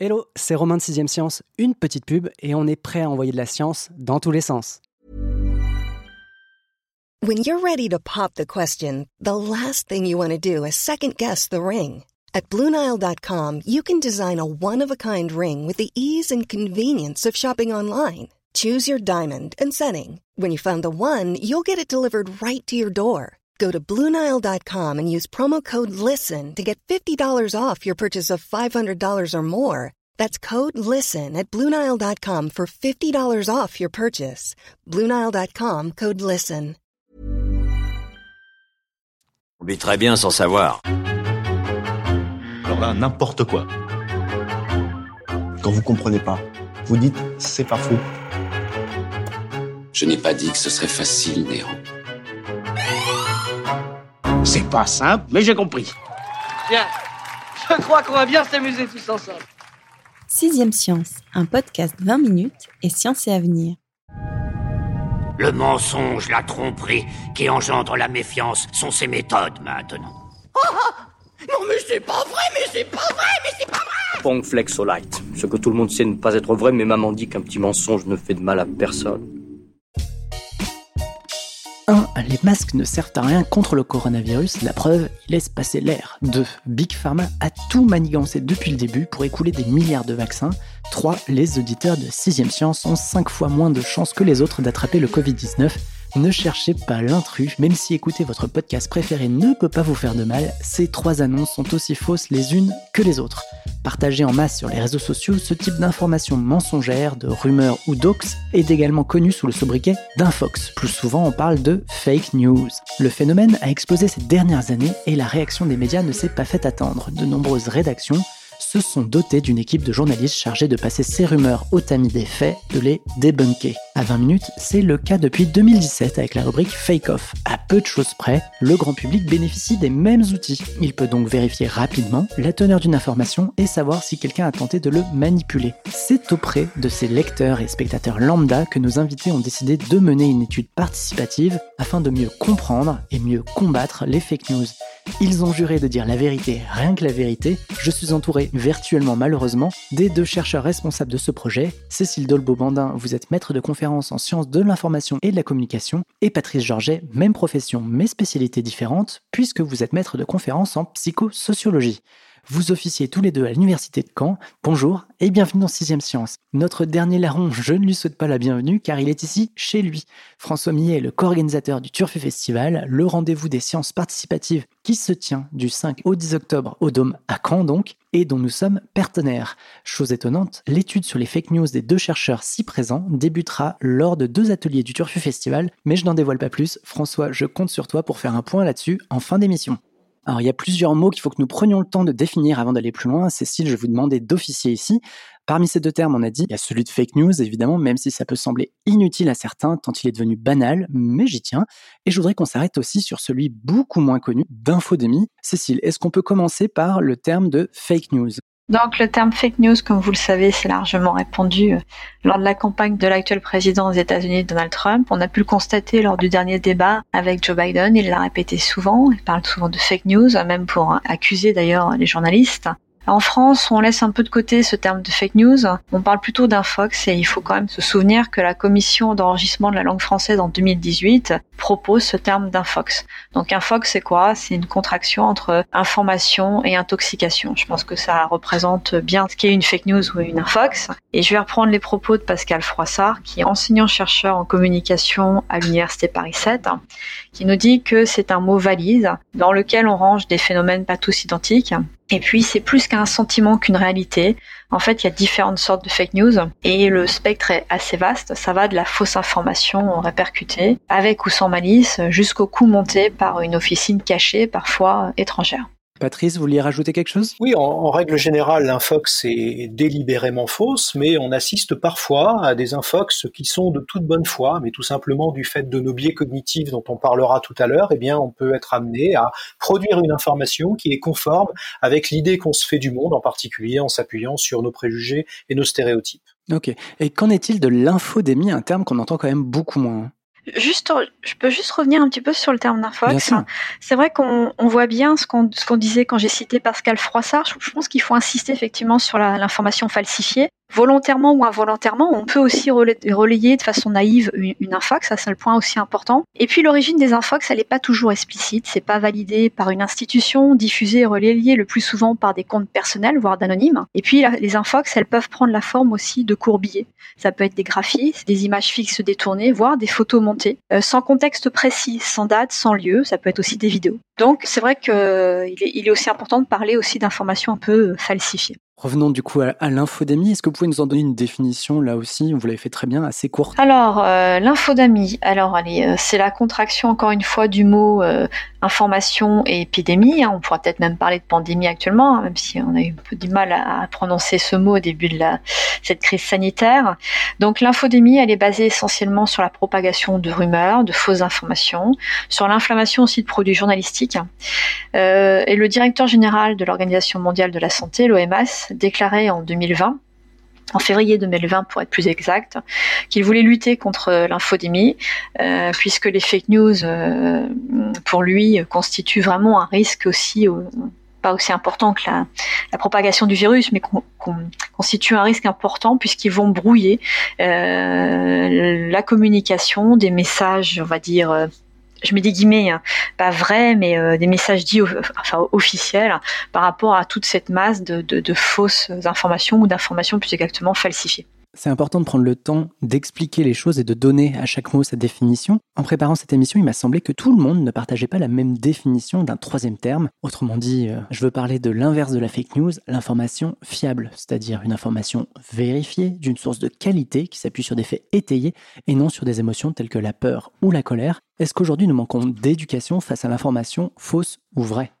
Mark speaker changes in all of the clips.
Speaker 1: Hello, c'est Romain de 6ème Science, une petite pub et on est prêt à envoyer de la science dans tous les sens.
Speaker 2: When you're ready to pop the question, the last thing you want to do is second guess the ring. At BlueNile.com, you can design a one-of-a-kind ring with the ease and convenience of shopping online. Choose your diamond and setting. When you find the one, you'll get it delivered right to your door. Go to Bluenile.com and use promo code LISTEN to get $50 off your purchase of $500 or more. That's code LISTEN at Bluenile.com for $50 off your purchase. Bluenile.com code LISTEN.
Speaker 3: On vit très bien sans savoir.
Speaker 4: Alors là, n'importe quoi.
Speaker 5: Quand vous comprenez pas, vous dites c'est pas faux.
Speaker 6: Je n'ai pas dit que ce serait facile, Néron.
Speaker 7: C'est pas simple, mais j'ai compris.
Speaker 8: Bien. Je crois qu'on va bien s'amuser tous ensemble.
Speaker 9: Sixième Science, un podcast 20 minutes et science et avenir.
Speaker 10: Le mensonge, la tromperie qui engendre la méfiance sont ses méthodes maintenant.
Speaker 8: Oh, oh non mais c'est pas vrai, mais c'est pas vrai, mais c'est pas vrai
Speaker 11: Pongflexolite. Ce que tout le monde sait ne pas être vrai, mais maman dit qu'un petit mensonge ne fait de mal à personne.
Speaker 1: 1. Les masques ne servent à rien contre le coronavirus, la preuve, ils laissent passer l'air. 2. Big Pharma a tout manigancé depuis le début pour écouler des milliards de vaccins. 3. Les auditeurs de 6ème Science ont 5 fois moins de chances que les autres d'attraper le Covid-19. Ne cherchez pas l'intrus, même si écouter votre podcast préféré ne peut pas vous faire de mal, ces trois annonces sont aussi fausses les unes que les autres. Partagé en masse sur les réseaux sociaux, ce type d'informations mensongères, de rumeurs ou d'ox est également connu sous le sobriquet d'infox. Plus souvent, on parle de fake news. Le phénomène a explosé ces dernières années et la réaction des médias ne s'est pas fait attendre. De nombreuses rédactions se sont dotés d'une équipe de journalistes chargés de passer ces rumeurs au tamis des faits, de les débunker. À 20 minutes, c'est le cas depuis 2017 avec la rubrique Fake Off. À peu de choses près, le grand public bénéficie des mêmes outils. Il peut donc vérifier rapidement la teneur d'une information et savoir si quelqu'un a tenté de le manipuler. C'est auprès de ces lecteurs et spectateurs lambda que nos invités ont décidé de mener une étude participative afin de mieux comprendre et mieux combattre les fake news. Ils ont juré de dire la vérité, rien que la vérité. Je suis entouré virtuellement malheureusement des deux chercheurs responsables de ce projet. Cécile Dolbeau-Bandin, vous êtes maître de conférence en sciences de l'information et de la communication, et Patrice Georget, même profession mais spécialité différente, puisque vous êtes maître de conférence en psychosociologie. Vous officiez tous les deux à l'université de Caen. Bonjour et bienvenue dans 6 Science. Notre dernier larron, je ne lui souhaite pas la bienvenue car il est ici chez lui. François Millet est le co-organisateur du Turfu Festival, le rendez-vous des sciences participatives qui se tient du 5 au 10 octobre au Dôme à Caen donc, et dont nous sommes partenaires. Chose étonnante, l'étude sur les fake news des deux chercheurs si présents débutera lors de deux ateliers du Turfu Festival, mais je n'en dévoile pas plus. François, je compte sur toi pour faire un point là-dessus en fin d'émission. Alors, il y a plusieurs mots qu'il faut que nous prenions le temps de définir avant d'aller plus loin. Cécile, je vous demander d'officier ici. Parmi ces deux termes, on a dit, il y a celui de fake news, évidemment, même si ça peut sembler inutile à certains, tant il est devenu banal, mais j'y tiens. Et je voudrais qu'on s'arrête aussi sur celui beaucoup moins connu d'infodémie. Cécile, est-ce qu'on peut commencer par le terme de fake news?
Speaker 12: Donc le terme fake news, comme vous le savez, c'est largement répandu euh, lors de la campagne de l'actuel président des États-Unis, Donald Trump. On a pu le constater lors du dernier débat avec Joe Biden. Il l'a répété souvent. Il parle souvent de fake news, même pour accuser d'ailleurs les journalistes. En France, on laisse un peu de côté ce terme de fake news. On parle plutôt d'infox et il faut quand même se souvenir que la commission d'enregistrement de la langue française en 2018 propose ce terme d'infox. Donc infox, c'est quoi? C'est une contraction entre information et intoxication. Je pense que ça représente bien ce qu'est une fake news ou une infox. Et je vais reprendre les propos de Pascal Froissart, qui est enseignant-chercheur en communication à l'Université Paris 7, qui nous dit que c'est un mot valide dans lequel on range des phénomènes pas tous identiques et puis, c'est plus qu'un sentiment qu'une réalité. En fait, il y a différentes sortes de fake news et le spectre est assez vaste. Ça va de la fausse information répercutée, avec ou sans malice, jusqu'au coup monté par une officine cachée, parfois étrangère.
Speaker 1: Patrice, vous vouliez rajouter quelque chose?
Speaker 13: Oui, en, règle générale, l'infox est délibérément fausse, mais on assiste parfois à des infox qui sont de toute bonne foi, mais tout simplement du fait de nos biais cognitifs dont on parlera tout à l'heure, eh bien, on peut être amené à produire une information qui est conforme avec l'idée qu'on se fait du monde, en particulier en s'appuyant sur nos préjugés et nos stéréotypes.
Speaker 1: Ok. Et qu'en est-il de l'infodémie, un terme qu'on entend quand même beaucoup moins
Speaker 12: Juste, je peux juste revenir un petit peu sur le terme d'infox. C'est vrai qu'on voit bien ce qu'on ce qu'on disait quand j'ai cité Pascal Froissart. Je, pense qu'il faut insister effectivement sur l'information falsifiée volontairement ou involontairement, on peut aussi relayer de façon naïve une, infox, ça c'est le point aussi important. Et puis l'origine des infox, elle n'est pas toujours explicite, c'est pas validé par une institution, diffusé et relayé le plus souvent par des comptes personnels, voire d'anonymes. Et puis les infox, elles peuvent prendre la forme aussi de courbiers. Ça peut être des graphies, des images fixes détournées, voire des photos montées, euh, sans contexte précis, sans date, sans lieu, ça peut être aussi des vidéos. Donc c'est vrai qu'il il est aussi important de parler aussi d'informations un peu falsifiées.
Speaker 1: Revenons du coup à, l'infodémie. Est-ce que vous pouvez nous en donner une définition là aussi? Vous l'avez fait très bien, assez courte.
Speaker 12: Alors, euh, l'infodémie, alors allez, euh, c'est la contraction encore une fois du mot euh, information et épidémie. Hein. On pourra peut-être même parler de pandémie actuellement, hein, même si on a eu un peu du mal à, prononcer ce mot au début de la, cette crise sanitaire. Donc l'infodémie, elle est basée essentiellement sur la propagation de rumeurs, de fausses informations, sur l'inflammation aussi de produits journalistiques. Et le directeur général de l'Organisation mondiale de la santé, l'OMS, déclarait en 2020 en février 2020 pour être plus exact, qu'il voulait lutter contre l'infodémie, euh, puisque les fake news, euh, pour lui, constituent vraiment un risque aussi, pas aussi important que la, propagation du virus, mais qu'on constituent un risque important puisqu'ils vont brouiller euh, la communication des messages, on va dire je mets des guillemets, hein, pas vrai, mais euh, des messages dits enfin, officiels par rapport à toute cette masse de, de fausses informations ou d'informations plus exactement falsifiées.
Speaker 1: C'est important de prendre le temps d'expliquer les choses et de donner à chaque mot sa définition. En préparant cette émission, il m'a semblé que tout le monde ne partageait pas la même définition d'un troisième terme. Autrement dit, euh, je veux parler de l'inverse de la fake news, l'information fiable, c'est-à-dire une information vérifiée, d'une source de qualité qui s'appuie sur des faits étayés et non sur des émotions telles que la peur ou la colère. Est-ce qu'aujourd'hui nous manquons d'éducation face à l'information fausse ou vraie?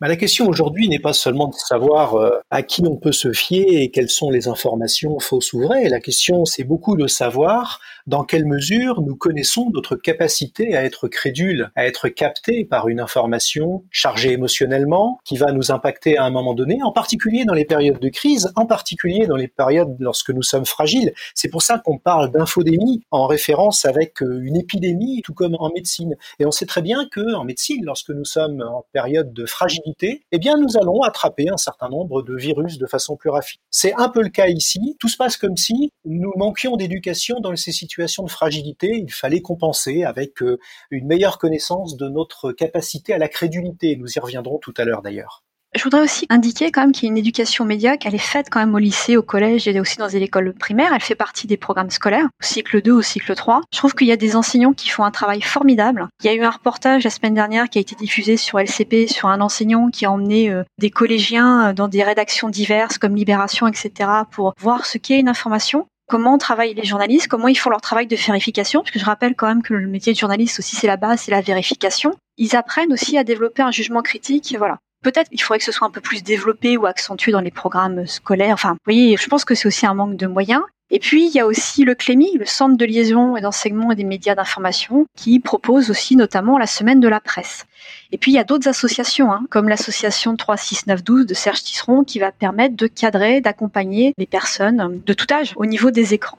Speaker 13: Bah, la question aujourd'hui n'est pas seulement de savoir euh, à qui on peut se fier et quelles sont les informations fausses ou vraies. La question, c'est beaucoup de savoir dans quelle mesure nous connaissons notre capacité à être crédule, à être capté par une information chargée émotionnellement, qui va nous impacter à un moment donné, en particulier dans les périodes de crise, en particulier dans les périodes lorsque nous sommes fragiles. C'est pour ça qu'on parle d'infodémie en référence avec euh, une épidémie, tout comme en médecine. Et on sait très bien que en médecine, lorsque nous sommes en période de fragilité, eh bien nous allons attraper un certain nombre de virus de façon plus raffinée. C'est un peu le cas ici. Tout se passe comme si nous manquions d'éducation dans ces situations de fragilité. Il fallait compenser avec euh, une meilleure connaissance de notre capacité à la crédulité. Nous y reviendrons tout à l'heure d'ailleurs.
Speaker 12: Je voudrais aussi indiquer quand même qu'il y a une éducation média qu'elle est faite quand même au lycée, au collège et aussi dans les écoles primaires. Elle fait partie des programmes scolaires, au cycle 2, au cycle 3. Je trouve qu'il y a des enseignants qui font un travail formidable. Il y a eu un reportage la semaine dernière qui a été diffusé sur LCP sur un enseignant qui a emmené euh, des collégiens euh, dans des rédactions diverses comme Libération, etc. pour voir ce qu'est une information comment travaillent les journalistes, comment ils font leur travail de vérification, parce que je rappelle quand même que le métier de journaliste aussi c'est la base, c'est la vérification. Ils apprennent aussi à développer un jugement critique, voilà. Peut-être il faudrait que ce soit un peu plus développé ou accentué dans les programmes scolaires. Enfin, vous voyez, je pense que c'est aussi un manque de moyens. Et puis, il y a aussi le CLEMI, le Centre de liaison et d'enseignement et des médias d'information, qui propose aussi notamment la semaine de la presse. Et puis, il y a d'autres associations, hein, comme l'association 36912 de Serge Tisseron, qui va permettre de cadrer, d'accompagner les personnes de tout âge au niveau des écrans.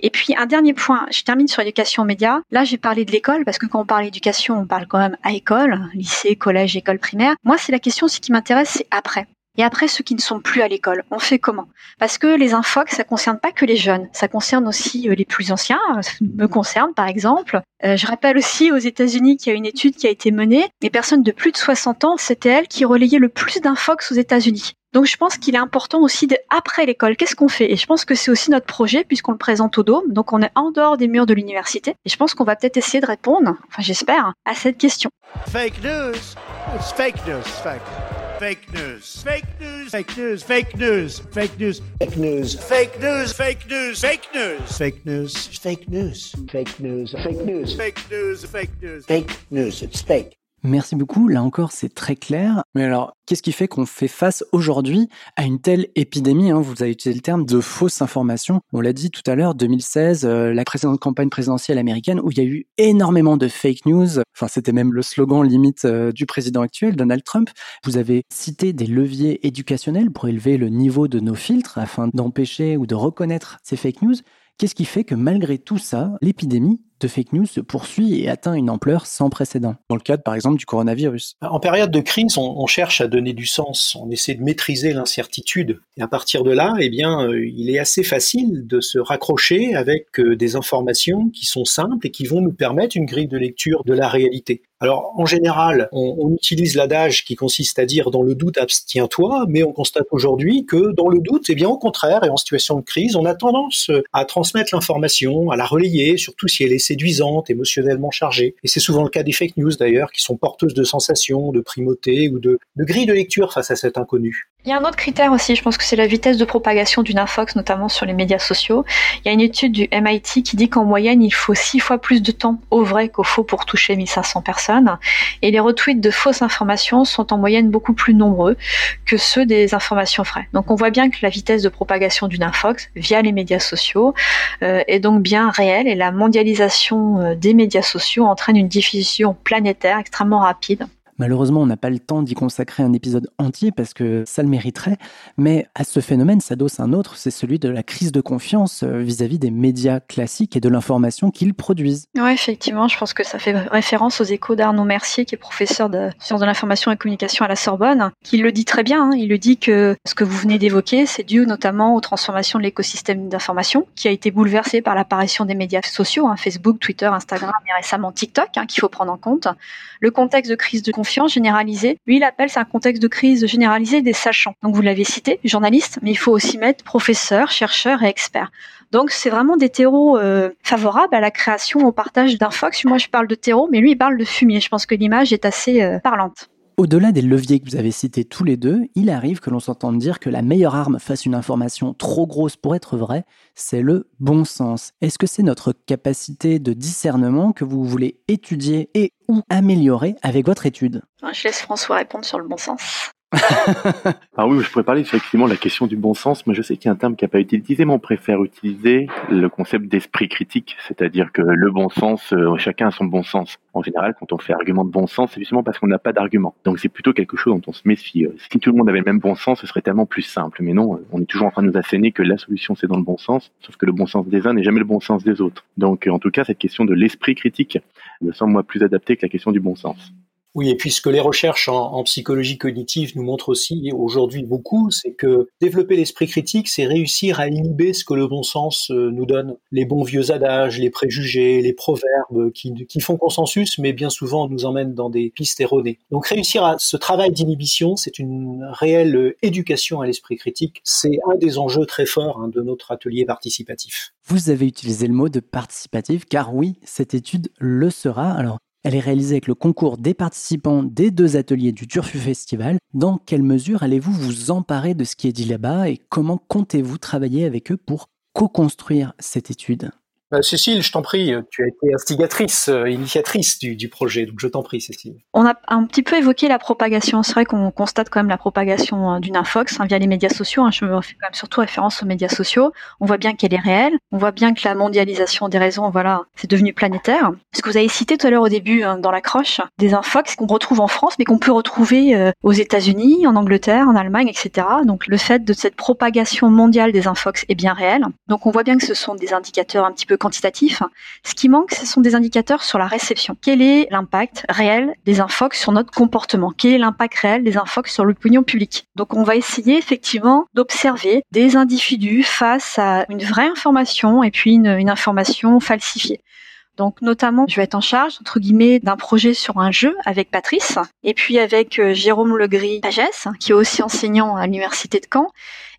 Speaker 12: Et puis un dernier point, je termine sur l'éducation média. Là, j'ai parlé de l'école parce que quand on parle d'éducation, on parle quand même à école, lycée, collège, école primaire. Moi, c'est la question, ce qui m'intéresse, c'est après. Et après, ceux qui ne sont plus à l'école, on fait comment? Parce que les infox, ça concerne pas que les jeunes, ça concerne aussi euh, les plus anciens. Ça me concerne, par exemple. Euh, je rappelle aussi aux États-Unis qu'il y a une étude qui a été menée. Les personnes de plus de 60 ans, c'était elles qui relayaient le plus d'infox aux États-Unis. Donc je pense qu'il est important aussi de, après l'école, qu'est-ce qu'on fait? Et je pense que c'est aussi notre projet puisqu'on le présente au Dôme, donc on est en dehors des murs de l'université. Et je pense qu'on va peut-être essayer de répondre, enfin j'espère, à cette question.
Speaker 14: Fake news, it's fake news, fake. Fake news. Fake news. Fake news. Fake news. Fake news. Fake news. Fake news. Fake news. Fake news. Fake news. Fake news. Fake news. Fake news. Fake news. Fake news. Fake news. It's fake.
Speaker 1: Merci beaucoup. Là encore, c'est très clair. Mais alors, qu'est-ce qui fait qu'on fait face aujourd'hui à une telle épidémie hein? Vous avez utilisé le terme de fausses informations. On l'a dit tout à l'heure, 2016, euh, la précédente campagne présidentielle américaine où il y a eu énormément de fake news. Enfin, c'était même le slogan limite euh, du président actuel, Donald Trump. Vous avez cité des leviers éducationnels pour élever le niveau de nos filtres afin d'empêcher ou de reconnaître ces fake news. Qu'est-ce qui fait que malgré tout ça, l'épidémie de fake news se poursuit et atteint une ampleur sans précédent, dans le cadre par exemple du coronavirus.
Speaker 13: En période de crise, on, on cherche à donner du sens, on essaie de maîtriser l'incertitude. Et à partir de là, eh bien, euh, il est assez facile de se raccrocher avec euh, des informations qui sont simples et qui vont nous permettre une grille de lecture de la réalité. Alors, en général, on, on utilise l'adage qui consiste à dire dans le doute, abstiens-toi, mais on constate aujourd'hui que dans le doute, eh bien, au contraire, et en situation de crise, on a tendance à transmettre l'information, à la relayer, surtout si elle est séduisante, émotionnellement chargée. Et c'est souvent le cas des fake news d'ailleurs, qui sont porteuses de sensations, de primauté ou de, de grille de lecture face à cet inconnu.
Speaker 12: Il y a un autre critère aussi, je pense que c'est la vitesse de propagation d'une infox, notamment sur les médias sociaux. Il y a une étude du MIT qui dit qu'en moyenne, il faut six fois plus de temps au vrai qu'au faux pour toucher 1500 personnes. Et les retweets de fausses informations sont en moyenne beaucoup plus nombreux que ceux des informations vraies. Donc on voit bien que la vitesse de propagation d'une infox via les médias sociaux euh, est donc bien réelle et la mondialisation euh, des médias sociaux entraîne une diffusion planétaire extrêmement rapide.
Speaker 1: Malheureusement, on n'a pas le temps d'y consacrer un épisode entier parce que ça le mériterait, mais à ce phénomène s'adosse un autre, c'est celui de la crise de confiance euh, vis-à-vis des médias classiques et de l'information qu'ils produisent.
Speaker 12: Oui, effectivement, je pense que ça fait référence aux échos d'Arnaud Mercier, qui est professeur de sciences de l'information et communication à la Sorbonne, qui le dit très bien. Hein. Il le dit que ce que vous venez d'évoquer, c'est dû notamment aux transformations de l'écosystème d'information, qui a été bouleversé par l'apparition des médias sociaux, hein, Facebook, Twitter, Instagram et récemment TikTok, hein, qu'il faut prendre en compte. Le contexte de crise de confiance généralisée, lui, il appelle c'est un contexte de crise généralisée des sachants. Donc vous l'avez cité, journaliste, mais il faut aussi mettre professeur, chercheur et expert. Donc c'est vraiment des terreaux euh, favorables à la création, au partage d'infox. Moi je parle de terreau, mais lui il parle de fumier. Je pense que l'image est assez euh, parlante.
Speaker 1: Au-delà des leviers que vous avez cités tous les deux, il arrive que l'on s'entende dire que la meilleure arme face à une information trop grosse pour être vraie, c'est le bon sens. Est-ce que c'est notre capacité de discernement que vous voulez étudier et ou améliorer avec votre étude?
Speaker 12: Je laisse François répondre sur le bon sens.
Speaker 15: Ah oui, je pourrais parler effectivement de la question du bon sens, mais je sais qu'il y a un terme qui n'a pas utilisé, mais on préfère utiliser le concept d'esprit critique, c'est-à-dire que le bon sens, euh, chacun a son bon sens. En général, quand on fait argument de bon sens, c'est justement parce qu'on n'a pas d'argument. Donc c'est plutôt quelque chose dont on se méfie. Euh, si tout le monde avait le même bon sens, ce serait tellement plus simple. Mais non, euh, on est toujours en train de nous asséner que la solution c'est dans le bon sens, sauf que le bon sens des uns n'est jamais le bon sens des autres. Donc en tout cas, cette question de l'esprit critique me semble moi plus adaptée que la question du bon sens.
Speaker 13: Oui, et puis ce que les recherches en, psychologie cognitive nous montrent aussi aujourd'hui beaucoup, c'est que développer l'esprit critique, c'est réussir à inhiber ce que le bon sens euh, nous donne. Les bons vieux adages, les préjugés, les proverbes qui, qui font consensus, mais bien souvent nous emmènent dans des pistes erronées. Donc réussir à ce travail d'inhibition, c'est une réelle éducation à l'esprit critique. C'est un des enjeux très forts hein, de notre atelier participatif.
Speaker 1: Vous avez utilisé le mot de participatif, car oui, cette étude le sera. Alors, elle est réalisée avec le concours des participants des deux ateliers du Turfu Festival. Dans quelle mesure allez-vous vous emparer de ce qui est dit là-bas et comment comptez-vous travailler avec eux pour co-construire cette étude?
Speaker 13: Bah, Cécile, je t'en prie, tu as été instigatrice, euh, initiatrice du, du, projet, donc je t'en prie, Cécile.
Speaker 12: On a un petit peu évoqué la propagation. C'est vrai qu'on constate quand même la propagation d'une infox hein, via les médias sociaux. Hein. Je me fais quand même surtout référence aux médias sociaux. On voit bien qu'elle est réelle. On voit bien que la mondialisation des réseaux, voilà, c'est devenu planétaire. Ce que vous avez cité tout à l'heure au début hein, dans l'accroche, des infox qu'on retrouve en France, mais qu'on peut retrouver euh, aux États-Unis, en Angleterre, en Allemagne, etc. Donc le fait de cette propagation mondiale des infox est bien réel. Donc on voit bien que ce sont des indicateurs un petit peu quantitatif. Ce qui manque, ce sont des indicateurs sur la réception. Quel est l'impact réel des infox sur notre comportement? Quel est l'impact réel des infox sur l'opinion publique? Donc on va essayer effectivement d'observer des individus face à une vraie information et puis une, une information falsifiée. Donc notamment, je vais être en charge entre guillemets d'un projet sur un jeu avec Patrice et puis avec euh, Jérôme Legris Pagès, qui est aussi enseignant à l'université de Caen.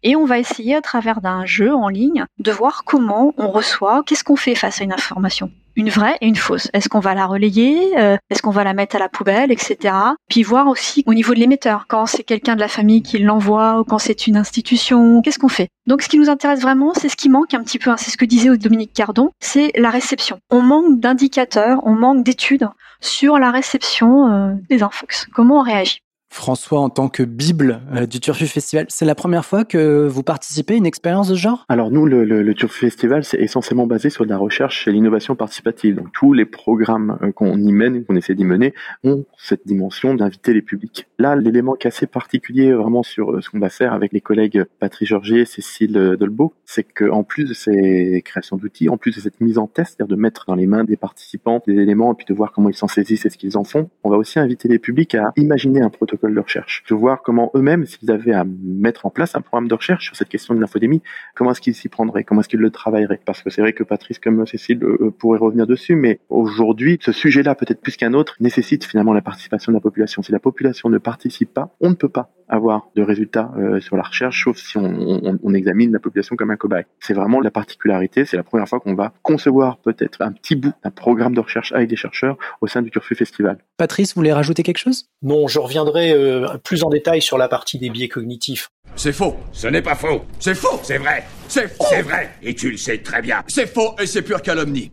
Speaker 12: Et on va essayer à travers d'un jeu en ligne de voir comment on reçoit, qu'est-ce qu'on fait face à une information une vraie et une fausse. Est-ce qu'on va la relayer euh, Est-ce qu'on va la mettre à la poubelle, etc. Puis voir aussi au niveau de l'émetteur, quand c'est quelqu'un de la famille qui l'envoie ou quand c'est une institution, qu'est-ce qu'on fait? Donc ce qui nous intéresse vraiment, c'est ce qui manque un petit peu, hein, c'est ce que disait Dominique Cardon, c'est la réception. On manque d'indicateurs, on manque d'études sur la réception euh, des infox. Comment on réagit?
Speaker 1: François, en tant que Bible euh, du Turfu Festival, c'est la première fois que vous participez à une expérience de ce genre?
Speaker 15: Alors nous, le, Turfu Festival, c'est essentiellement basé sur de la recherche et l'innovation participative. Donc tous les programmes euh, qu'on y mène, qu'on essaie d'y mener, ont cette dimension d'inviter les publics. Là, l'élément qui est assez particulier vraiment sur euh, ce qu'on va faire avec les collègues Patrick Georgier et Cécile Dolbeau, c'est qu'en plus de ces créations d'outils, en plus de cette mise en test, c'est-à-dire de mettre dans les mains des participants des éléments et puis de voir comment ils s'en saisissent et ce qu'ils en font, on va aussi inviter les publics à imaginer un protocole de recherche, de voir comment eux-mêmes, s'ils avaient à mettre en place un programme de recherche sur cette question de l'infodémie, comment est-ce qu'ils s'y prendraient, comment est-ce qu'ils le travailleraient? Parce que c'est vrai que Patrice comme Cécile euh, euh, pourrait revenir dessus, mais aujourd'hui, ce sujet-là, peut-être plus qu'un autre, nécessite finalement la participation de la population. Si la population ne participe pas, on ne peut pas avoir de résultats euh, sur la recherche, sauf si on, on, on, examine la population comme un cobaye. C'est vraiment la particularité, c'est la première fois qu'on va concevoir peut-être un petit bout d'un programme de recherche avec des chercheurs au sein du Turfu Festival.
Speaker 1: Patrice, vous voulez rajouter quelque chose?
Speaker 13: Non, je reviendrai euh, plus en détail sur la partie des biais cognitifs.
Speaker 10: C'est faux. Ce n'est pas faux. C'est faux. C'est vrai. C'est faux. C'est vrai. Et tu le sais très bien.
Speaker 14: C'est faux et c'est pure calomnie.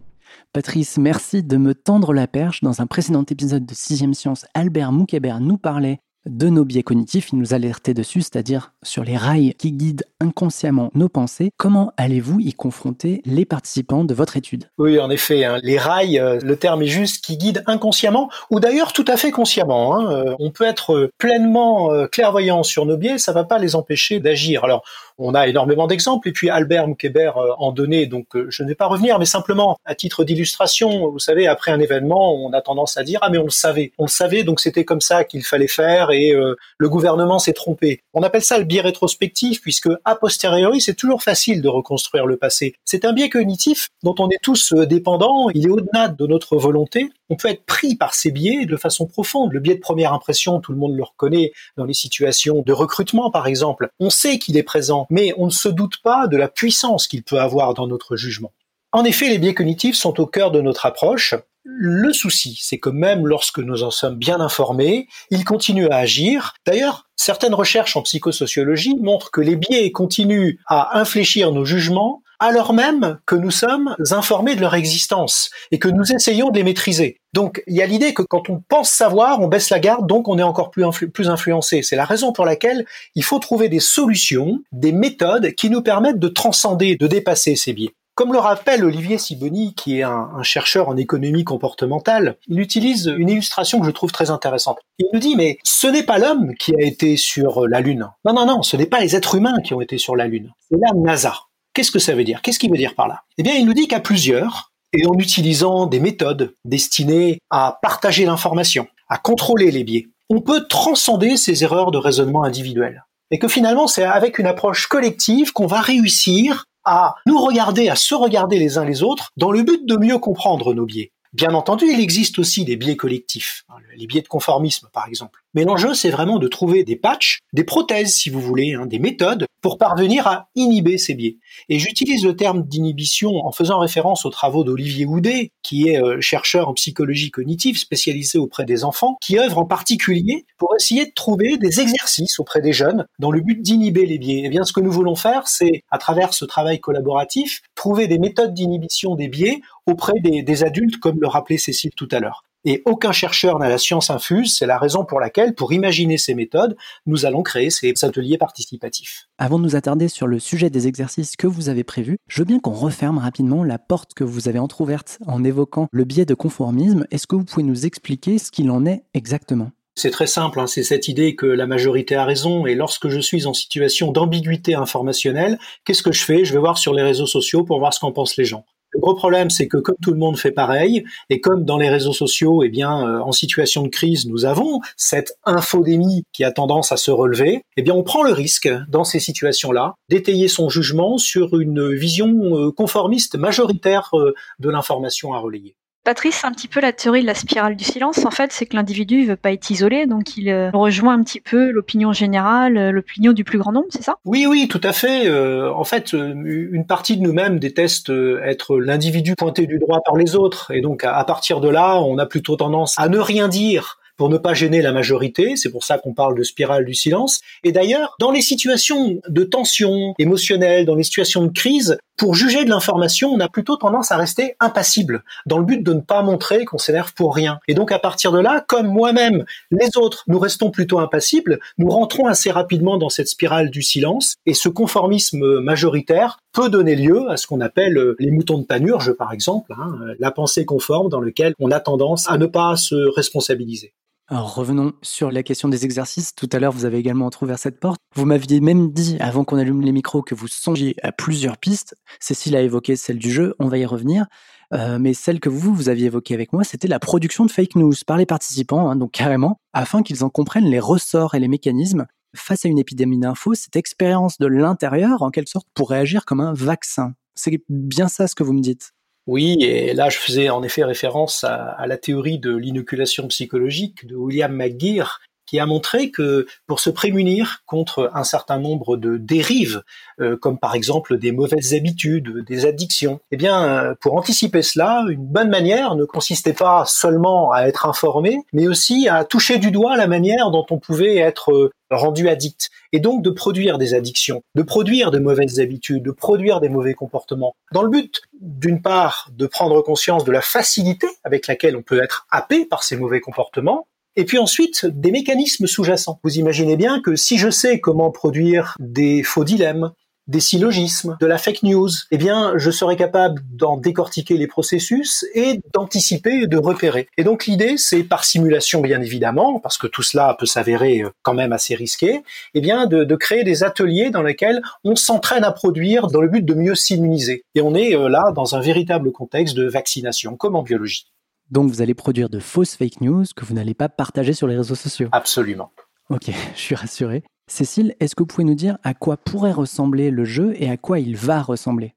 Speaker 1: Patrice, merci de me tendre la perche. Dans un précédent épisode de Sixième Science, Albert Moukébert nous parlait de nos biais cognitifs, il nous alertait dessus, c'est-à-dire sur les rails qui guident inconsciemment nos pensées. Comment allez-vous y confronter les participants de votre étude?
Speaker 13: Oui, en effet, hein, les rails, euh, le terme est juste, qui guident inconsciemment, ou d'ailleurs tout à fait consciemment. Hein. Euh, on peut être pleinement euh, clairvoyant sur nos biais, ça ne va pas les empêcher d'agir. Alors, on a énormément d'exemples, et puis Albert Mkeber en donnait, donc je ne vais pas revenir, mais simplement à titre d'illustration, vous savez, après un événement, on a tendance à dire ah mais on le savait, on le savait, donc c'était comme ça qu'il fallait faire, euh, le gouvernement s'est trompé. On appelle ça le biais rétrospectif, puisque a posteriori, c'est toujours facile de reconstruire le passé. C'est un biais cognitif dont on est tous euh, dépendants, il est au-delà de notre volonté. On peut être pris par ces biais de façon profonde. Le biais de première impression, tout le monde le reconnaît dans les situations de recrutement, par exemple. On sait qu'il est présent, mais on ne se doute pas de la puissance qu'il peut avoir dans notre jugement. En effet, les biais cognitifs sont au cœur de notre approche. Le souci, c'est que même lorsque nous en sommes bien informés, ils continuent à agir. D'ailleurs, certaines recherches en psychosociologie montrent que les biais continuent à infléchir nos jugements alors même que nous sommes informés de leur existence et que nous essayons de les maîtriser. Donc il y a l'idée que quand on pense savoir, on baisse la garde, donc on est encore plus, influ plus influencé. C'est la raison pour laquelle il faut trouver des solutions, des méthodes qui nous permettent de transcender, de dépasser ces biais. Comme le rappelle Olivier Siboni, qui est un, un, chercheur en économie comportementale, il utilise une illustration que je trouve très intéressante. Il nous dit, mais ce n'est pas l'homme qui a été sur la Lune. Non, non, non, ce n'est pas les êtres humains qui ont été sur la Lune. C'est la NASA. Qu'est-ce que ça veut dire? Qu'est-ce qu'il veut dire par là? Eh bien, il nous dit qu'à plusieurs, et en utilisant des méthodes destinées à partager l'information, à contrôler les biais, on peut transcender ces erreurs de raisonnement individuel. Et que finalement, c'est avec une approche collective qu'on va réussir à nous regarder, à se regarder les uns les autres, dans le but de mieux comprendre nos biais. Bien entendu, il existe aussi des biais collectifs, hein, les biais de conformisme par exemple. Mais l'enjeu, c'est vraiment de trouver des patchs, des prothèses si vous voulez, hein, des méthodes pour parvenir à inhiber ces biais. Et j'utilise le terme d'inhibition en faisant référence aux travaux d'Olivier Houdet, qui est euh, chercheur en psychologie cognitive spécialisé auprès des enfants, qui œuvre en particulier pour essayer de trouver des exercices auprès des jeunes dans le but d'inhiber les biais. Et eh bien, ce que nous voulons faire, c'est, à travers ce travail collaboratif, trouver des méthodes d'inhibition des biais auprès des, des adultes, comme le rappelait Cécile tout à l'heure. Et aucun chercheur n'a la science infuse, c'est la raison pour laquelle, pour imaginer ces méthodes, nous allons créer ces ateliers participatifs.
Speaker 1: Avant de nous attarder sur le sujet des exercices que vous avez prévus, je veux bien qu'on referme rapidement la porte que vous avez entr'ouverte en évoquant le biais de conformisme. Est-ce que vous pouvez nous expliquer ce qu'il en est exactement?
Speaker 13: C'est très simple, hein, c'est cette idée que la majorité a raison et lorsque je suis en situation d'ambiguïté informationnelle, qu'est-ce que je fais? Je vais voir sur les réseaux sociaux pour voir ce qu'en pensent les gens. Le gros problème, c'est que comme tout le monde fait pareil, et comme dans les réseaux sociaux, eh bien, euh, en situation de crise, nous avons cette infodémie qui a tendance à se relever, eh bien, on prend le risque, dans ces situations-là, d'étayer son jugement sur une vision euh, conformiste majoritaire euh, de l'information à relayer.
Speaker 12: Patrice, un petit peu la théorie de la spirale du silence. En fait, c'est que l'individu ne veut pas être isolé, donc il euh, rejoint un petit peu l'opinion générale, euh, l'opinion du plus grand nombre, c'est ça?
Speaker 13: Oui, oui, tout à fait. Euh, en fait, une partie de nous-mêmes déteste être l'individu pointé du droit par les autres, et donc à partir de là, on a plutôt tendance à ne rien dire pour ne pas gêner la majorité. C'est pour ça qu'on parle de spirale du silence. Et d'ailleurs, dans les situations de tension émotionnelle, dans les situations de crise, pour juger de l'information, on a plutôt tendance à rester impassible, dans le but de ne pas montrer qu'on s'énerve pour rien. Et donc à partir de là, comme moi-même, les autres, nous restons plutôt impassibles, nous rentrons assez rapidement dans cette spirale du silence, et ce conformisme majoritaire peut donner lieu à ce qu'on appelle les moutons de panurge, par exemple, hein, la pensée conforme dans lequel on a tendance à ne pas se responsabiliser.
Speaker 1: Revenons sur la question des exercices. Tout à l'heure, vous avez également entrouvert cette porte. Vous m'aviez même dit, avant qu'on allume les micros, que vous songiez à plusieurs pistes. Cécile a évoqué celle du jeu, on va y revenir. Euh, mais celle que vous, vous aviez évoquée avec moi, c'était la production de fake news par les participants, hein, donc carrément, afin qu'ils en comprennent les ressorts et les mécanismes. Face à une épidémie d'infos, cette expérience de l'intérieur, en quelque sorte, pourrait agir comme un vaccin. C'est bien ça ce que vous me dites?
Speaker 13: Oui, et là je faisais en effet référence à, la théorie de l'inoculation psychologique de William McGear, qui a montré que pour se prémunir contre un certain nombre de dérives, euh, comme par exemple des mauvaises habitudes, des addictions, eh bien, euh, pour anticiper cela, une bonne manière ne consistait pas seulement à être informé, mais aussi à toucher du doigt la manière dont on pouvait être euh, rendu addict, et donc de produire des addictions, de produire de mauvaises habitudes, de produire des mauvais comportements, dans le but, d'une part, de prendre conscience de la facilité avec laquelle on peut être happé par ces mauvais comportements, et puis ensuite, des mécanismes sous-jacents. Vous imaginez bien que si je sais comment produire des faux dilemmes, des syllogismes, de la fake news, eh bien, je serai capable d'en décortiquer les processus et d'anticiper et de repérer. Et donc, l'idée, c'est par simulation, bien évidemment, parce que tout cela peut s'avérer euh, quand même assez risqué, eh bien, de, de créer des ateliers dans lesquels on s'entraîne à produire dans le but de mieux s'immuniser. Et on est euh, là dans un véritable contexte de vaccination, comme en biologie.
Speaker 1: Donc, vous allez produire de fausses fake news que vous n'allez pas partager sur les réseaux sociaux.
Speaker 13: Absolument.
Speaker 1: Ok, je suis rassuré. Cécile, est-ce que vous pouvez nous dire à quoi pourrait ressembler le jeu et à quoi il va ressembler?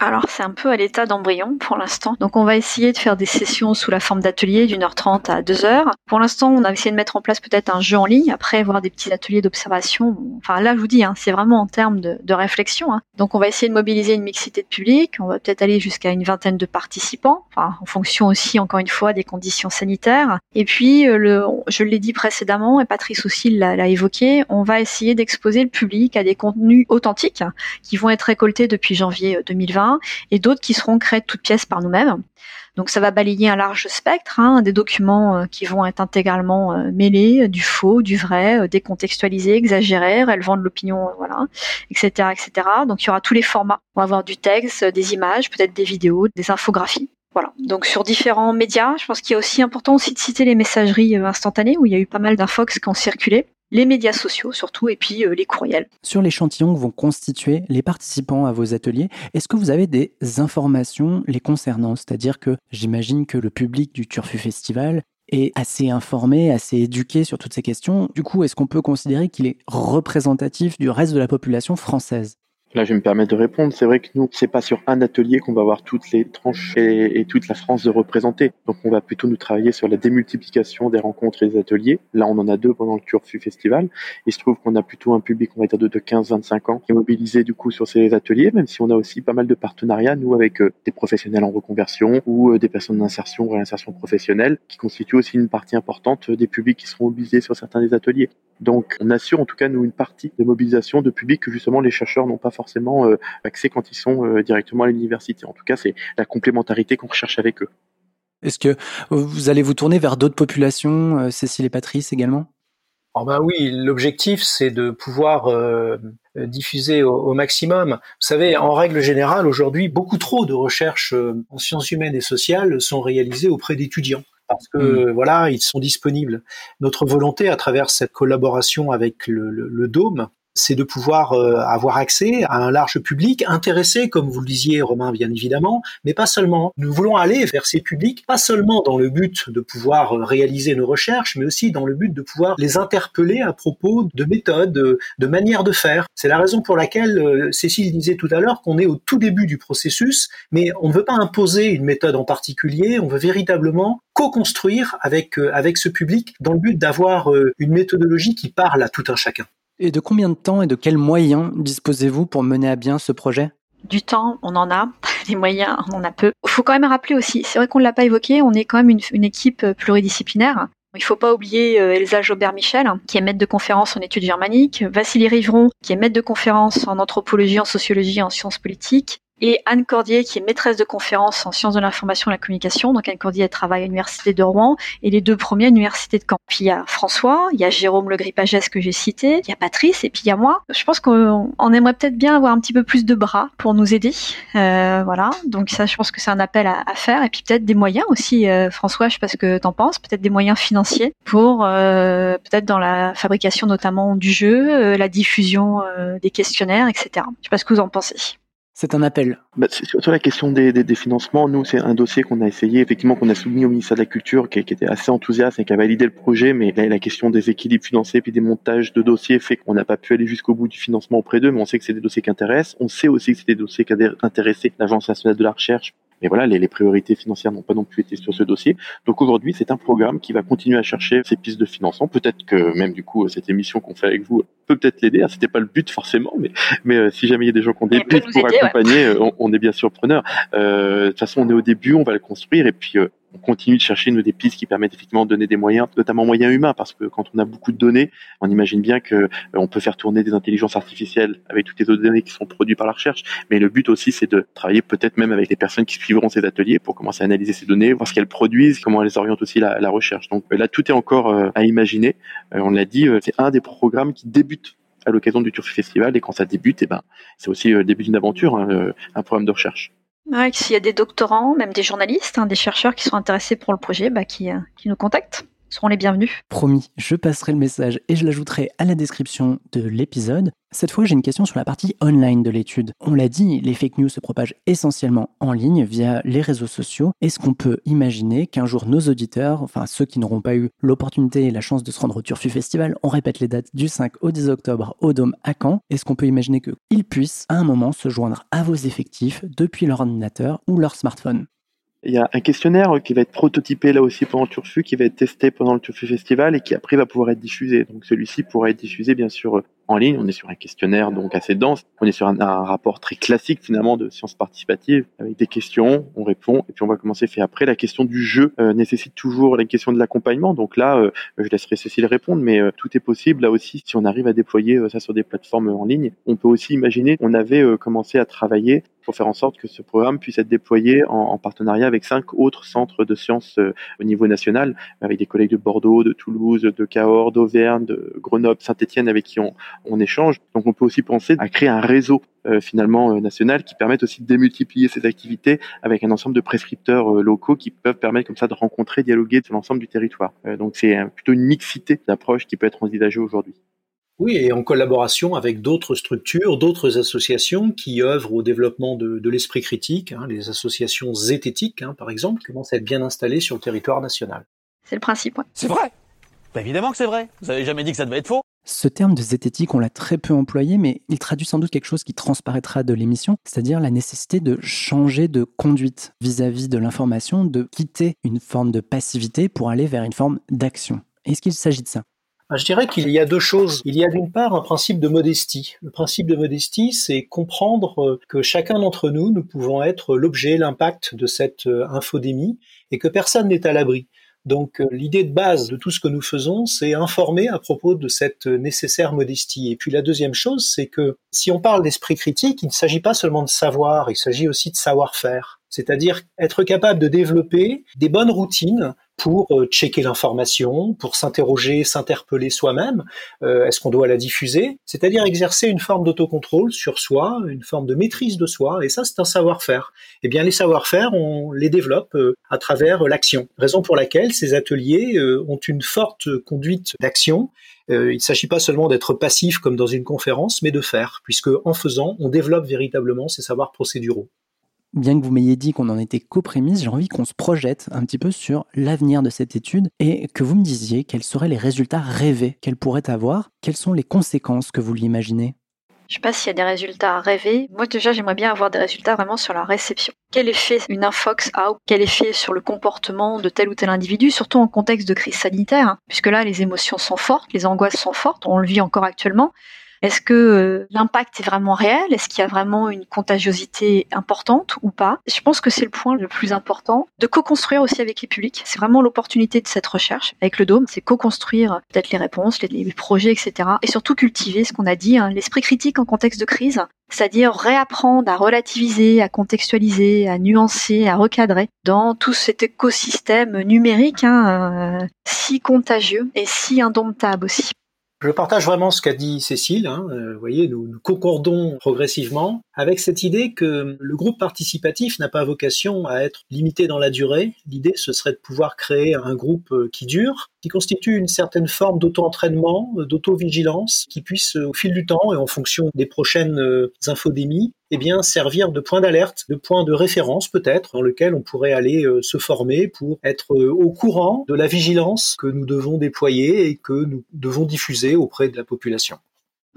Speaker 12: Alors c'est un peu à l'état d'embryon pour l'instant. Donc on va essayer de faire des sessions sous la forme d'ateliers d'une heure trente à deux heures. Pour l'instant, on a essayé de mettre en place peut-être un jeu en ligne, après voir des petits ateliers d'observation. Enfin là, je vous dis, hein, c'est vraiment en termes de, réflexion. Hein. Donc on va essayer de mobiliser une mixité de public. On va peut-être aller jusqu'à une vingtaine de participants, en fonction aussi, encore une fois, des conditions sanitaires. Et puis, euh, le, je l'ai dit précédemment, et Patrice aussi l'a évoqué, on va essayer d'exposer le public à des contenus authentiques qui vont être récoltés depuis janvier 2020 et d'autres qui seront créés de toutes pièces par nous-mêmes. Donc ça va balayer un large spectre, hein, des documents euh, qui vont être intégralement euh, mêlés, du faux, du vrai, euh, décontextualisés, exagérés, relevant de l'opinion, voilà, etc., etc. Donc il y aura tous les formats. On va avoir du texte, des images, peut-être des vidéos, des infographies. Voilà. Donc sur différents médias, je pense qu'il est aussi important aussi de citer les messageries instantanées où il y a eu pas mal d'infox qui ont circulé les médias sociaux surtout, et puis euh, les courriels.
Speaker 1: Sur l'échantillon que vont constituer les participants à vos ateliers, est-ce que vous avez des informations les concernant? C'est-à-dire que j'imagine que le public du Turfu Festival est assez informé, assez éduqué sur toutes ces questions. Du coup, est-ce qu'on peut considérer qu'il est représentatif du reste de la population française?
Speaker 15: Là, je me permettre de répondre. C'est vrai que nous, c'est pas sur un atelier qu'on va avoir toutes les tranches et, toute la France de représenter. Donc, on va plutôt nous travailler sur la démultiplication des rencontres et des ateliers. Là, on en a deux pendant le Turfu Festival. Il se trouve qu'on a plutôt un public, on va dire, de, 15-25 ans qui est mobilisé, du coup, sur ces ateliers, même si on a aussi pas mal de partenariats, nous, avec euh, des professionnels en reconversion ou euh, des personnes d'insertion ou réinsertion professionnelle qui constituent aussi une partie importante des publics qui seront mobilisés sur certains des ateliers. Donc, on assure, en tout cas, nous, une partie de mobilisation de publics que, justement, les chercheurs n'ont pas forcément euh, accès quand ils sont euh, directement à l'université. En tout cas, c'est la complémentarité qu'on recherche avec eux.
Speaker 1: Est-ce que vous allez vous tourner vers d'autres populations, euh, Cécile et Patrice également?
Speaker 13: Oh ben oui, l'objectif c'est de pouvoir diffuser au, maximum. Vous savez, en règle générale, aujourd'hui, beaucoup trop de recherches en sciences humaines et sociales sont réalisées auprès d'étudiants parce que mmh. voilà, ils sont disponibles. Notre volonté à travers cette collaboration avec le, le, le Dôme, c'est de pouvoir euh, avoir accès à un large public intéressé, comme vous le disiez, Romain, bien évidemment, mais pas seulement. Nous voulons aller vers ces publics, pas seulement dans le but de pouvoir euh, réaliser nos recherches, mais aussi dans le but de pouvoir les interpeller à propos de méthodes, de manières de faire. C'est la raison pour laquelle euh, Cécile disait tout à l'heure qu'on est au tout début du processus, mais on ne veut pas imposer une méthode en particulier, on veut véritablement co-construire avec, avec ce public dans le but d'avoir une méthodologie qui parle à tout un chacun.
Speaker 1: Et de combien de temps et de quels moyens disposez-vous pour mener à bien ce projet?
Speaker 12: Du temps, on en a. Des moyens, on en a peu. Il faut quand même rappeler aussi, c'est vrai qu'on ne l'a pas évoqué, on est quand même une, équipe pluridisciplinaire. Il ne faut pas oublier euh, Elsa Jobert-Michel, qui est maître de conférence en études germaniques, Vassili Riveron, qui est maître de conférence en anthropologie, en sociologie, en sciences politiques, et Anne Cordier qui est maîtresse de conférence en sciences de l'information et de la communication. Donc Anne Cordier elle travaille à l'université de Rouen et les deux premiers à l'université de Caen. Puis il y a François, il y a Jérôme Le Gripagès que j'ai cité, il y a Patrice et puis il y a moi. Je pense qu'on aimerait peut-être bien avoir un petit peu plus de bras pour nous aider. Euh, voilà, donc ça je pense que c'est un appel à, faire et puis peut-être des moyens aussi. Euh, François, je sais pas ce que t'en penses, peut-être des moyens financiers pour euh, peut-être dans la fabrication notamment du jeu, euh, la diffusion euh, des questionnaires, etc. Je sais pas ce que vous en pensez.
Speaker 1: C'est un appel.
Speaker 15: Bah, sur la question des, des, des financements, nous, c'est un dossier qu'on a essayé, effectivement, qu'on a soumis au ministère de la Culture, qui, qui, était assez enthousiaste et qui a validé le projet, mais la question des équilibres financiers puis des montages de dossiers fait qu'on n'a pas pu aller jusqu'au bout du financement auprès d'eux, mais on sait que c'est des dossiers qui intéressent. On sait aussi que c'est des dossiers qui intéressent l'Agence nationale de la recherche mais voilà, les, les priorités financières n'ont pas non plus été sur ce dossier. Donc aujourd'hui, c'est un programme qui va continuer à chercher ces pistes de financement. Peut-être que même du coup, cette émission qu'on fait avec vous peut peut-être l'aider. C'était pas le but forcément, mais, mais euh, si jamais il y a des gens qui ont des buts pour accompagner, ouais. on, on, est bien sûr preneur. Euh, de toute façon, on est au début, on va le construire et puis euh, on continue de chercher nous, des pistes qui permettent effectivement de donner des moyens, notamment moyens humains, parce que quand on a beaucoup de données, on imagine bien que euh, on peut faire tourner des intelligences artificielles avec toutes les autres données qui sont produites par la recherche. Mais le but aussi, c'est de travailler peut-être même avec les personnes qui suivront ces ateliers pour commencer à analyser ces données, voir ce qu'elles produisent, comment elles orientent aussi la, recherche. Donc là, tout est encore euh, à imaginer. Euh, on l'a dit, c'est un des programmes qui débute à l'occasion du Turfu Festival et quand ça débute, eh ben, c'est aussi le début d'une aventure, hein, un programme de recherche.
Speaker 12: Ouais, s'il y a des doctorants, même des journalistes, hein, des chercheurs qui sont intéressés pour le projet, bah, qui, euh, qui nous contactent seront les bienvenus.
Speaker 1: Promis, je passerai le message et je l'ajouterai à la description de l'épisode. Cette fois, j'ai une question sur la partie online de l'étude. On l'a dit, les fake news se propagent essentiellement en ligne via les réseaux sociaux. Est-ce qu'on peut imaginer qu'un jour nos auditeurs, enfin ceux qui n'auront pas eu l'opportunité et la chance de se rendre au Turfu Festival, on répète les dates du 5 au 10 octobre au Dôme à Caen, est-ce qu'on peut imaginer qu'ils puissent à un moment se joindre à vos effectifs depuis leur ordinateur ou leur smartphone?
Speaker 15: Il y a un questionnaire qui va être prototypé là aussi pendant le Turfu, qui va être testé pendant le Turfu Festival et qui après va pouvoir être diffusé. Donc celui-ci pourra être diffusé bien sûr en ligne. On est sur un questionnaire donc assez dense. On est sur un, rapport très classique finalement de sciences participatives avec des questions, on répond et puis on va commencer. Fait après la question du jeu euh, nécessite toujours la question de l'accompagnement. Donc là, euh, je laisserai Cécile répondre, mais euh, tout est possible là aussi si on arrive à déployer ça sur des plateformes en ligne. On peut aussi imaginer, on avait commencé à travailler pour faire en sorte que ce programme puisse être déployé en, en partenariat avec cinq autres centres de sciences au niveau national, avec des collègues de Bordeaux, de Toulouse, de Cahors, d'Auvergne, de Grenoble, Saint-Etienne, avec qui on, on échange. Donc on peut aussi penser à créer un réseau euh, finalement euh, national qui permette aussi de démultiplier ces activités avec un ensemble de prescripteurs euh, locaux qui peuvent permettre comme ça de rencontrer, dialoguer sur l'ensemble du territoire. donc c'est plutôt une mixité d'approches qui peut être envisagée aujourd'hui.
Speaker 13: Oui, et en collaboration avec d'autres structures, d'autres associations qui œuvrent au développement de, de l'esprit critique. Hein, les associations zététiques, hein, par exemple, commencent à être bien installées sur le territoire national.
Speaker 12: C'est le principe. Ouais.
Speaker 16: C'est vrai bah Évidemment que c'est vrai. Vous avez jamais dit que ça devait être faux
Speaker 1: ce terme de zététique, on l'a très peu employé, mais il traduit sans doute quelque chose qui transparaîtra de l'émission, c'est-à-dire la nécessité de changer de conduite vis-à-vis de l'information, de quitter une forme de passivité pour aller vers une forme d'action. Est-ce qu'il s'agit de ça?
Speaker 13: Je dirais qu'il y a deux choses. Il y a d'une part un principe de modestie. Le principe de modestie, c'est comprendre que chacun d'entre nous, nous pouvons être l'objet, l'impact de cette infodémie et que personne n'est à l'abri. Donc l'idée de base de tout ce que nous faisons, c'est informer à propos de cette nécessaire modestie. Et puis la deuxième chose, c'est que si on parle d'esprit critique, il ne s'agit pas seulement de savoir, il s'agit aussi de savoir-faire. C'est-à-dire être capable de développer des bonnes routines pour checker l'information, pour s'interroger, s'interpeller soi-même. Euh, Est-ce qu'on doit la diffuser? C'est-à-dire exercer une forme d'autocontrôle sur soi, une forme de maîtrise de soi. Et ça, c'est un savoir-faire. Eh bien, les savoir-faire, on les développe euh, à travers l'action. Raison pour laquelle ces ateliers euh, ont une forte conduite d'action. Euh, il ne s'agit pas seulement d'être passif comme dans une conférence, mais de faire, puisque en faisant, on développe véritablement ces savoirs procéduraux
Speaker 1: bien que vous m'ayez dit qu'on en était qu'aux-prémices, j'ai envie qu'on se projette un petit peu sur l'avenir de cette étude et que vous me disiez quels seraient les résultats rêvés qu'elle pourrait avoir, quelles sont les conséquences que vous l'imaginez?
Speaker 12: Je sais pas s'il y a des résultats rêvés. Moi déjà j'aimerais bien avoir des résultats vraiment sur la réception. Quel effet une infox a Quel effet sur le comportement de tel ou tel individu, surtout en contexte de crise sanitaire, hein, puisque là les émotions sont fortes, les angoisses sont fortes, on le vit encore actuellement. Est-ce que euh, l'impact est vraiment réel? Est-ce qu'il y a vraiment une contagiosité importante ou pas? Je pense que c'est le point le plus important. De co-construire aussi avec les publics. C'est vraiment l'opportunité de cette recherche avec le Dôme, c'est co-construire peut-être les réponses, les, projets, etc. Et surtout cultiver ce qu'on a dit, hein, l'esprit critique en contexte de crise, c'est-à-dire réapprendre à relativiser, à contextualiser, à nuancer, à recadrer dans tout cet écosystème numérique hein, euh, si contagieux et si indomptable aussi.
Speaker 13: Je partage vraiment ce qu'a dit Cécile. Hein. Euh, vous voyez, nous, nous, concordons progressivement avec cette idée que le groupe participatif n'a pas vocation à être limité dans la durée. L'idée, ce serait de pouvoir créer un groupe euh, qui dure, qui constitue une certaine forme d'auto-entraînement, euh, d'auto-vigilance, qui puisse, au fil du temps et en fonction des prochaines infodémies, eh bien, servir de point d'alerte, de point de référence peut-être, dans lequel on pourrait aller euh, se former pour être euh, au courant de la vigilance que nous devons déployer et que nous devons diffuser auprès de la population.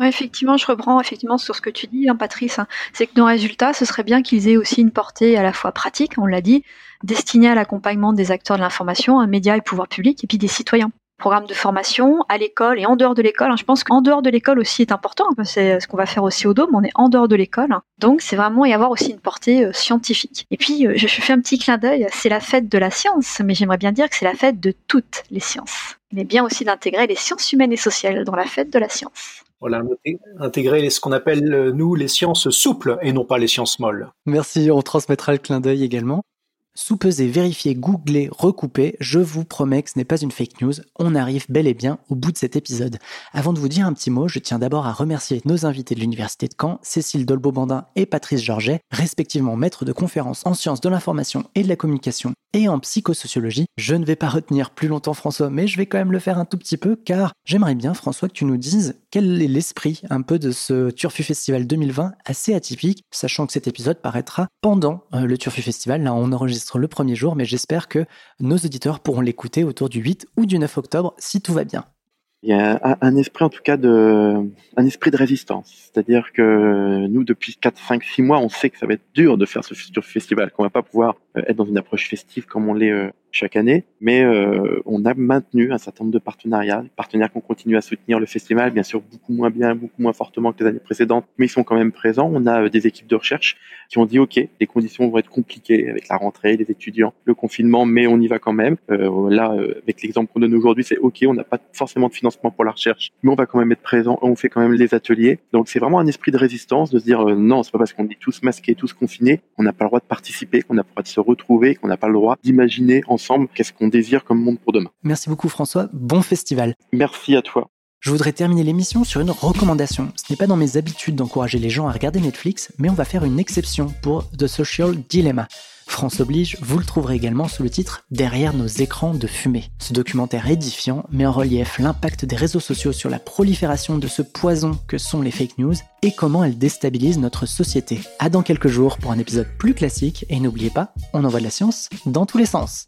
Speaker 12: Effectivement, je reprends effectivement sur ce que tu dis, hein, Patrice. Hein. c'est que nos résultats, ce serait bien qu'ils aient aussi une portée à la fois pratique, on l'a dit, destinée à l'accompagnement des acteurs de l'information, un média et pouvoir public, et puis des citoyens programme de formation à l'école et en dehors de l'école. Hein. Je pense qu'en dehors de l'école aussi est important. C'est ce qu'on va faire aussi au Dôme. On est en dehors de l'école. Donc, c'est vraiment y avoir aussi une portée euh, scientifique. Et puis, euh, je fais un petit clin d'œil. C'est la fête de la science, mais j'aimerais bien dire que c'est la fête de toutes les sciences. Est bien aussi d'intégrer les sciences humaines et sociales dans la fête de la science.
Speaker 13: Voilà, intégrer ce qu'on appelle, euh, nous, les sciences souples et non pas les sciences molles.
Speaker 1: Merci, on transmettra le clin d'œil également. Sous-peser, vérifier, googler, recouper, je vous promets que ce n'est pas une fake news, on arrive bel et bien au bout de cet épisode. Avant de vous dire un petit mot, je tiens d'abord à remercier nos invités de l'Université de Caen, Cécile Dolbeau-Bandin et Patrice Georget, respectivement maîtres de conférences en sciences de l'information et de la communication et en psychosociologie. Je ne vais pas retenir plus longtemps François, mais je vais quand même le faire un tout petit peu car j'aimerais bien François que tu nous dises quel est l'esprit un peu de ce Turfu Festival 2020 assez atypique, sachant que cet épisode paraîtra pendant euh, le Turfu Festival. Là, on enregistre le premier jour, mais j'espère que nos auditeurs pourront l'écouter autour du 8 ou du 9 octobre si tout va bien.
Speaker 15: Il y a un esprit en tout cas de un esprit de résistance, c'est-à-dire que nous depuis 4 5 6 mois, on sait que ça va être dur de faire ce futur festival, qu'on va pas pouvoir euh, être dans une approche festive comme on l'est euh, chaque année, mais euh, on a maintenu un certain nombre de partenariats, partenaires qu'on continue à soutenir le festival, bien sûr beaucoup moins bien, beaucoup moins fortement que les années précédentes, mais ils sont quand même présents. On a euh, des équipes de recherche qui ont dit ok, les conditions vont être compliquées avec la rentrée, les étudiants, le confinement, mais on y va quand même. Euh, là, euh, avec l'exemple qu'on donne aujourd'hui, c'est ok, on n'a pas forcément de financement pour la recherche, mais on va quand même être présent, on fait quand même les ateliers. Donc c'est vraiment un esprit de résistance de se dire euh, non, c'est pas parce qu'on est tous masqués, tous confinés, qu'on n'a pas le droit de participer, qu'on n'a pas le droit de se retrouver, qu'on n'a pas le droit d'imaginer ensemble qu'est-ce qu'on désire comme monde pour demain.
Speaker 1: Merci beaucoup François, bon festival.
Speaker 15: Merci à toi.
Speaker 1: Je voudrais terminer l'émission sur une recommandation. Ce n'est pas dans mes habitudes d'encourager les gens à regarder Netflix, mais on va faire une exception pour The Social Dilemma. France oblige, vous le trouverez également sous le titre Derrière nos écrans de fumée. Ce documentaire édifiant met en relief l'impact des réseaux sociaux sur la prolifération de ce poison que sont les fake news et comment elles déstabilisent notre société. À dans quelques jours pour un épisode plus classique et n'oubliez pas, on envoie de la science dans tous les sens.